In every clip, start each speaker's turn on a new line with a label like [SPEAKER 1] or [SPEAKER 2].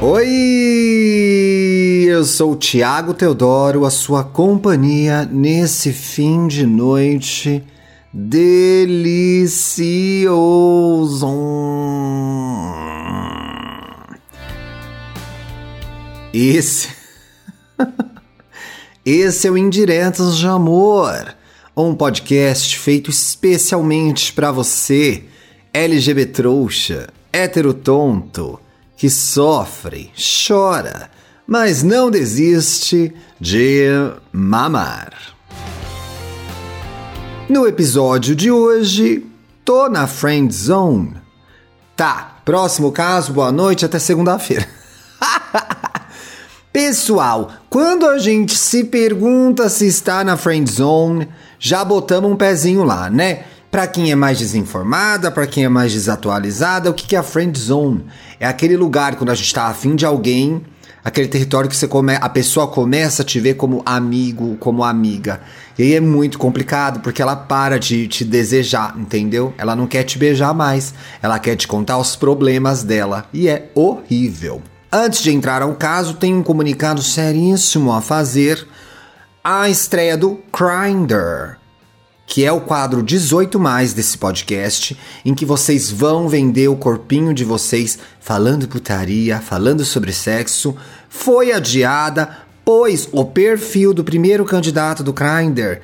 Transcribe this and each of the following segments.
[SPEAKER 1] Oi! Eu sou o Tiago Teodoro, a sua companhia nesse fim de noite delicioso. Esse. Esse é o Indiretas de Amor, um podcast feito especialmente para você, LGBT trouxa, hétero tonto que sofre, chora, mas não desiste de mamar. No episódio de hoje, tô na friend zone. Tá, próximo caso, boa noite, até segunda-feira. Pessoal, quando a gente se pergunta se está na friend zone, já botamos um pezinho lá, né? Para quem é mais desinformada, para quem é mais desatualizada, o que é a friend zone? É aquele lugar quando a gente está afim de alguém, aquele território que você come, a pessoa começa a te ver como amigo, como amiga. E aí é muito complicado porque ela para de te desejar, entendeu? Ela não quer te beijar mais, ela quer te contar os problemas dela e é horrível. Antes de entrar ao caso, tem um comunicado seríssimo a fazer. A estreia do Grindr que é o quadro 18 mais desse podcast, em que vocês vão vender o corpinho de vocês falando putaria, falando sobre sexo, foi adiada, pois o perfil do primeiro candidato do Grindr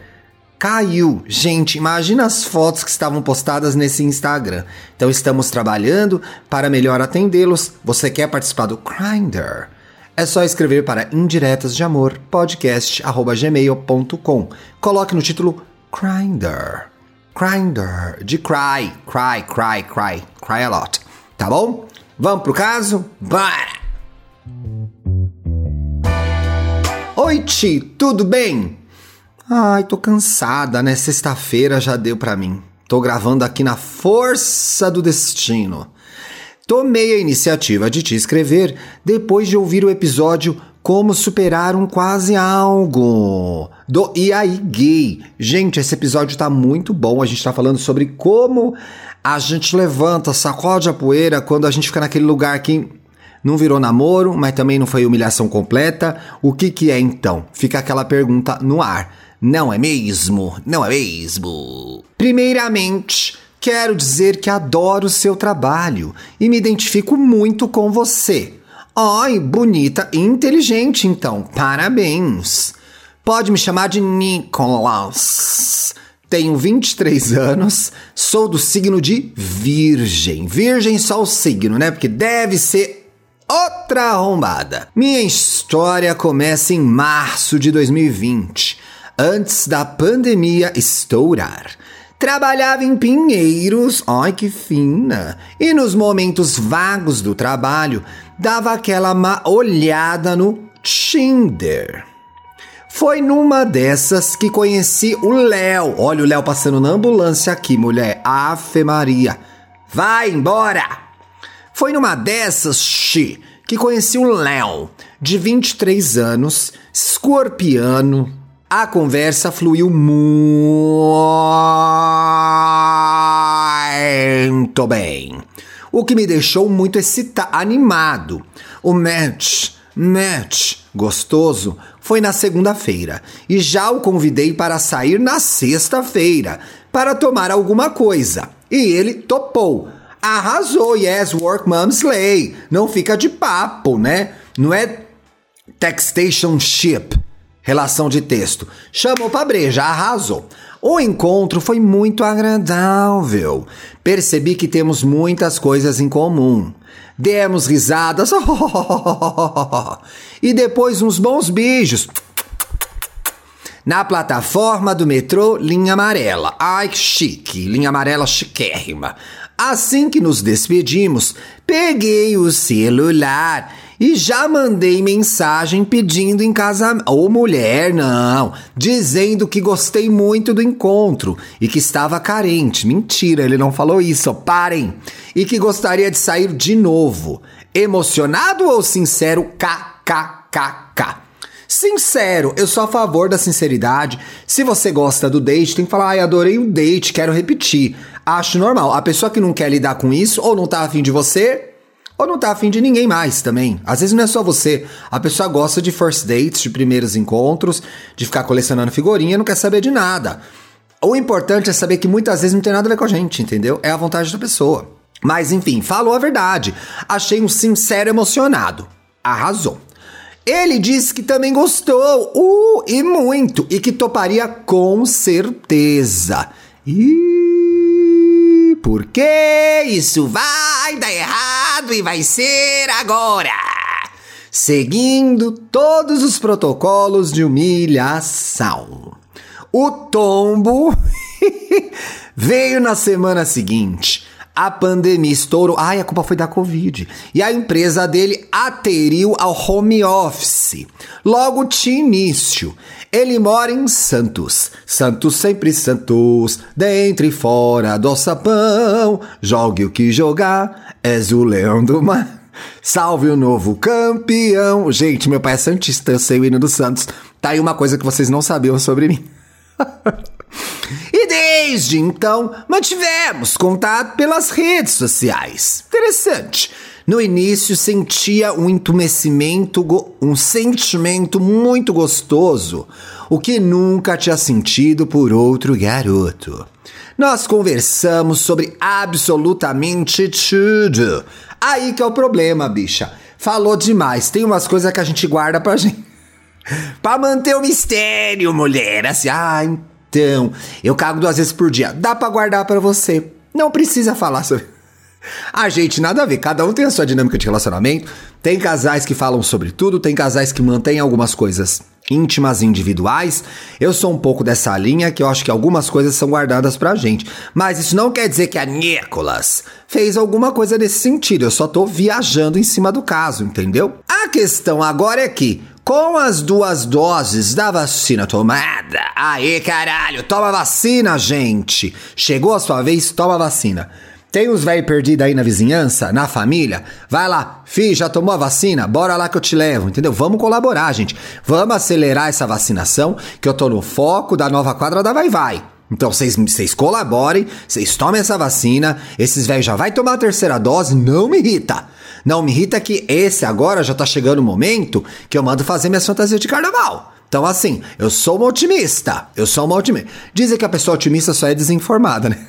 [SPEAKER 1] caiu. Gente, imagina as fotos que estavam postadas nesse Instagram. Então estamos trabalhando para melhor atendê-los. Você quer participar do Grindr? É só escrever para indiretas de amor podcast@gmail.com. Coloque no título Grindr. Grindr. De cry. Cry, cry, cry. Cry a lot. Tá bom? Vamos pro caso? Bora! Oi, Ti, tudo bem? Ai, tô cansada, né? Sexta-feira já deu pra mim. Tô gravando aqui na força do destino. Tomei a iniciativa de te escrever depois de ouvir o episódio como superar um quase algo. Do E aí Gay. Gente, esse episódio tá muito bom. A gente tá falando sobre como a gente levanta, sacode a poeira quando a gente fica naquele lugar que não virou namoro, mas também não foi humilhação completa. O que que é então? Fica aquela pergunta no ar. Não é mesmo? Não é mesmo? Primeiramente, quero dizer que adoro o seu trabalho e me identifico muito com você. Ai, bonita e inteligente, então. Parabéns. Pode me chamar de Nicholas. Tenho 23 anos, sou do signo de Virgem. Virgem só o signo, né? Porque deve ser outra arrombada. Minha história começa em março de 2020, antes da pandemia estourar. Trabalhava em Pinheiros, ai que fina, e nos momentos vagos do trabalho dava aquela olhada no Tinder. Foi numa dessas que conheci o Léo. Olha o Léo passando na ambulância aqui, mulher. Afe Maria. Vai embora! Foi numa dessas, xi, que conheci o Léo, de 23 anos, escorpiano. A conversa fluiu muito bem o que me deixou muito excitado, animado. O match, match gostoso foi na segunda-feira e já o convidei para sair na sexta-feira para tomar alguma coisa. E ele topou. Arrasou, yes, work mom slay. Não fica de papo, né? Não é textation ship, relação de texto. Chamou pra breja, arrasou. O encontro foi muito agradável. Percebi que temos muitas coisas em comum. Demos risadas e depois uns bons beijos. Na plataforma do metrô, linha amarela. Ai, que chique, linha amarela chiquérrima. Assim que nos despedimos, peguei o celular e já mandei mensagem pedindo em casamento. Ou mulher, não. Dizendo que gostei muito do encontro e que estava carente. Mentira, ele não falou isso. Parem. E que gostaria de sair de novo. Emocionado ou sincero? KKKK. Sincero, eu sou a favor da sinceridade. Se você gosta do date, tem que falar, ai, adorei o date, quero repetir. Acho normal. A pessoa que não quer lidar com isso ou não tá afim de você, Ou não tá afim de ninguém mais também. Às vezes não é só você. A pessoa gosta de first dates, de primeiros encontros, de ficar colecionando figurinha, não quer saber de nada. O importante é saber que muitas vezes não tem nada a ver com a gente, entendeu? É a vontade da pessoa. Mas enfim, falou a verdade. Achei um sincero emocionado. Arrasou. Ele disse que também gostou, uh, e muito, e que toparia com certeza. E porque isso vai dar errado e vai ser agora. Seguindo todos os protocolos de humilhação. O tombo veio na semana seguinte. A pandemia estourou. Ai, a culpa foi da Covid. E a empresa dele ateriu ao home office. Logo de início. Ele mora em Santos. Santos sempre Santos. Dentro e fora do sapão. Jogue o que jogar. És o leão do mar. Salve o novo campeão. Gente, meu pai é Santista. Eu sei o hino do Santos. Tá aí uma coisa que vocês não sabiam sobre mim. e desde então mantivemos contato pelas redes sociais. Interessante. No início sentia um entumecimento, um sentimento muito gostoso, o que nunca tinha sentido por outro garoto. Nós conversamos sobre absolutamente tudo. Aí que é o problema, bicha. Falou demais. Tem umas coisas que a gente guarda pra gente. pra manter o mistério, mulher. Assim, ah, então, eu cago duas vezes por dia. Dá pra guardar para você. Não precisa falar sobre. A gente, nada a ver. Cada um tem a sua dinâmica de relacionamento. Tem casais que falam sobre tudo, tem casais que mantêm algumas coisas íntimas individuais. Eu sou um pouco dessa linha que eu acho que algumas coisas são guardadas pra gente. Mas isso não quer dizer que a Nicolas fez alguma coisa nesse sentido. Eu só tô viajando em cima do caso, entendeu? A questão agora é que com as duas doses da vacina tomada. Aê, caralho, toma vacina, gente! Chegou a sua vez, toma vacina. Tem uns velho perdido aí na vizinhança, na família? Vai lá, fi, já tomou a vacina? Bora lá que eu te levo, entendeu? Vamos colaborar, gente. Vamos acelerar essa vacinação, que eu tô no foco da nova quadra da Vai Vai. Então vocês colaborem, vocês tomem essa vacina, esses velhos já vai tomar a terceira dose, não me irrita. Não me irrita que esse agora já tá chegando o momento que eu mando fazer minhas fantasias de carnaval. Então assim, eu sou uma otimista, eu sou uma otimista. Dizem que a pessoa otimista só é desinformada, né?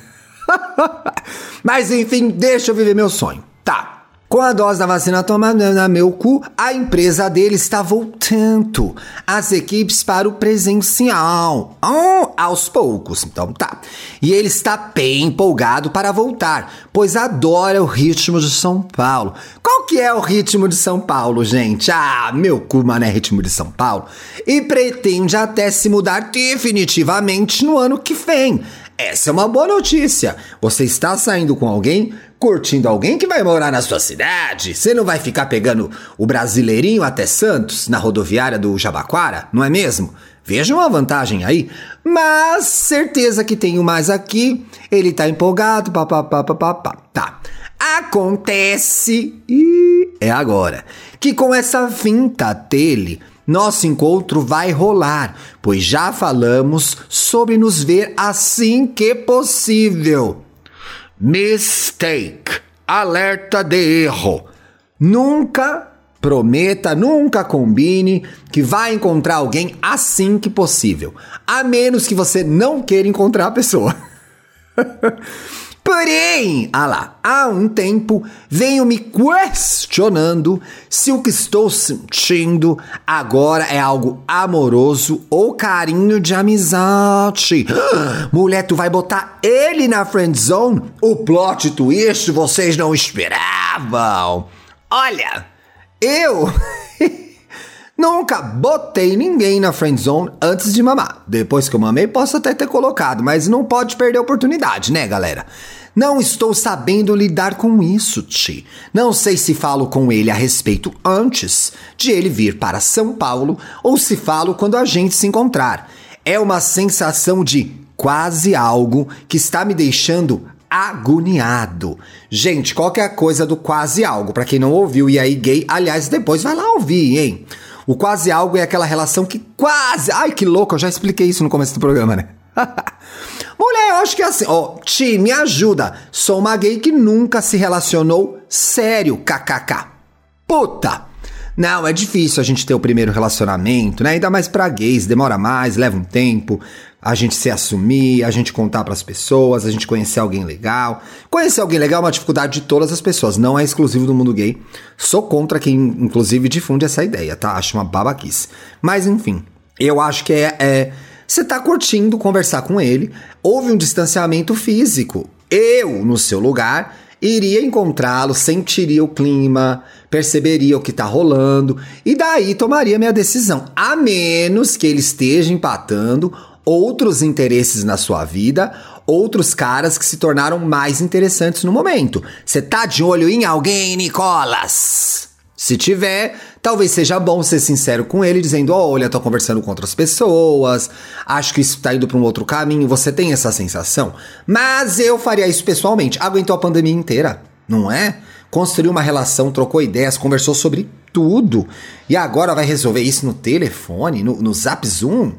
[SPEAKER 1] Mas enfim, deixa eu viver meu sonho. Tá. Com a dose da vacina tomada na meu cu, a empresa dele está voltando as equipes para o presencial. Oh, aos poucos, então tá. E ele está bem empolgado para voltar, pois adora o ritmo de São Paulo. Qual que é o ritmo de São Paulo, gente? Ah, meu cu, mané, ritmo de São Paulo. E pretende até se mudar definitivamente no ano que vem. Essa é uma boa notícia. Você está saindo com alguém, curtindo alguém que vai morar na sua cidade. Você não vai ficar pegando o brasileirinho até Santos, na rodoviária do Jabaquara, não é mesmo? Vejam a vantagem aí. Mas certeza que tenho mais aqui. Ele tá empolgado, papapá, papapá. Tá. Acontece, e é agora, que com essa finta dele nosso encontro vai rolar, pois já falamos sobre nos ver assim que possível. Mistake. Alerta de erro. Nunca prometa, nunca combine que vai encontrar alguém assim que possível, a menos que você não queira encontrar a pessoa. Porém, ah lá, há um tempo venho me questionando se o que estou sentindo agora é algo amoroso ou carinho de amizade. Mulher, tu vai botar ele na friend zone? O plot twist vocês não esperavam. Olha, eu Nunca botei ninguém na friend zone antes de mamar. Depois que eu mamei, posso até ter colocado, mas não pode perder a oportunidade, né, galera? Não estou sabendo lidar com isso, Ti. Não sei se falo com ele a respeito antes de ele vir para São Paulo ou se falo quando a gente se encontrar. É uma sensação de quase algo que está me deixando agoniado. Gente, qualquer coisa do quase algo, para quem não ouviu e aí gay, aliás, depois vai lá ouvir, hein? O quase algo é aquela relação que quase. Ai, que louco, eu já expliquei isso no começo do programa, né? Mulher, eu acho que é assim, ó, Ti, me ajuda. Sou uma gay que nunca se relacionou sério, kkk. Puta! Não, é difícil a gente ter o primeiro relacionamento, né? Ainda mais pra gays, demora mais, leva um tempo. A gente se assumir, a gente contar pras pessoas, a gente conhecer alguém legal. Conhecer alguém legal é uma dificuldade de todas as pessoas, não é exclusivo do mundo gay. Sou contra quem, inclusive, difunde essa ideia, tá? Acho uma babaquice. Mas enfim, eu acho que é, é você tá curtindo conversar com ele, houve um distanciamento físico. Eu, no seu lugar, iria encontrá-lo, sentiria o clima, perceberia o que tá rolando e daí tomaria minha decisão. A menos que ele esteja empatando outros interesses na sua vida, outros caras que se tornaram mais interessantes no momento. Você tá de olho em alguém, Nicolas? Se tiver, talvez seja bom ser sincero com ele, dizendo: Olha, tô conversando com outras pessoas, acho que isso tá indo para um outro caminho. Você tem essa sensação? Mas eu faria isso pessoalmente. Aguentou a pandemia inteira, não é? Construiu uma relação, trocou ideias, conversou sobre tudo. E agora vai resolver isso no telefone, no, no Zap Zoom?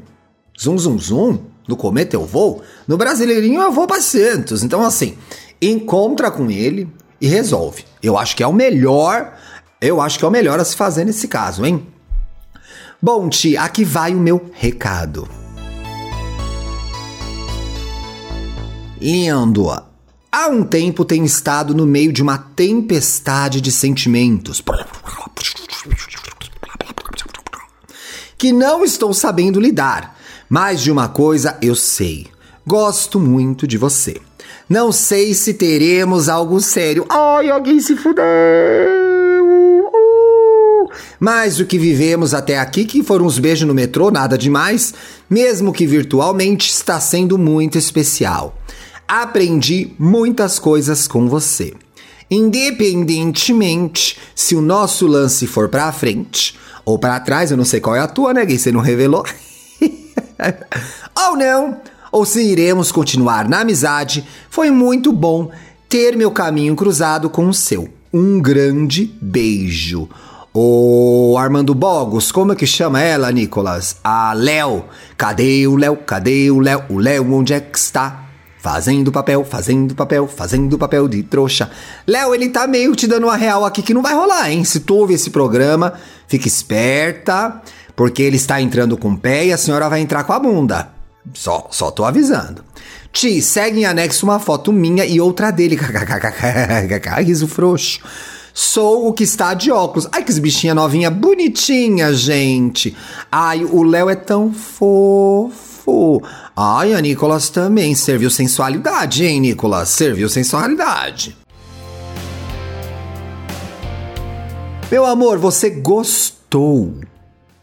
[SPEAKER 1] Zoom, zoom, zoom? No Cometa eu vou? No Brasileirinho eu vou para Santos. Então, assim, encontra com ele e resolve. Eu acho que é o melhor eu acho que é o melhor a se fazer nesse caso, hein? Bom, Ti, aqui vai o meu recado. Lindo, há um tempo tenho estado no meio de uma tempestade de sentimentos que não estou sabendo lidar. Mas de uma coisa eu sei: gosto muito de você. Não sei se teremos algo sério. Ai, alguém se fudeu! Mas o que vivemos até aqui, que foram uns beijos no metrô, nada demais, mesmo que virtualmente, está sendo muito especial. Aprendi muitas coisas com você. Independentemente se o nosso lance for pra frente ou para trás, eu não sei qual é a tua, né, gay? Você não revelou? ou não, ou se iremos continuar na amizade, foi muito bom ter meu caminho cruzado com o seu. Um grande beijo. O Armando Bogos, como é que chama ela, Nicolas? A Léo. Cadê o Léo? Cadê o Léo? O Léo onde é que está? Fazendo papel, fazendo papel, fazendo papel de trouxa. Léo, ele tá meio te dando uma real aqui que não vai rolar, hein? Se tu ouve esse programa, fique esperta, porque ele está entrando com o pé e a senhora vai entrar com a bunda. Só, só tô avisando. Ti, segue em anexo uma foto minha e outra dele. Riso frouxo. Sou o que está de óculos. Ai, que bichinha novinha, bonitinha, gente. Ai, o Léo é tão fofo. Ai, a Nicolas também serviu sensualidade, hein, Nicolas? Serviu sensualidade. Meu amor, você gostou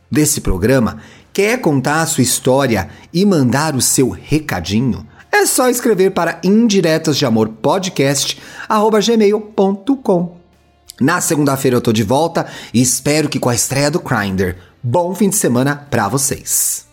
[SPEAKER 1] desse programa? Quer contar a sua história e mandar o seu recadinho? É só escrever para indiretas Na segunda-feira eu tô de volta e espero que com a estreia do Grindr. Bom fim de semana para vocês.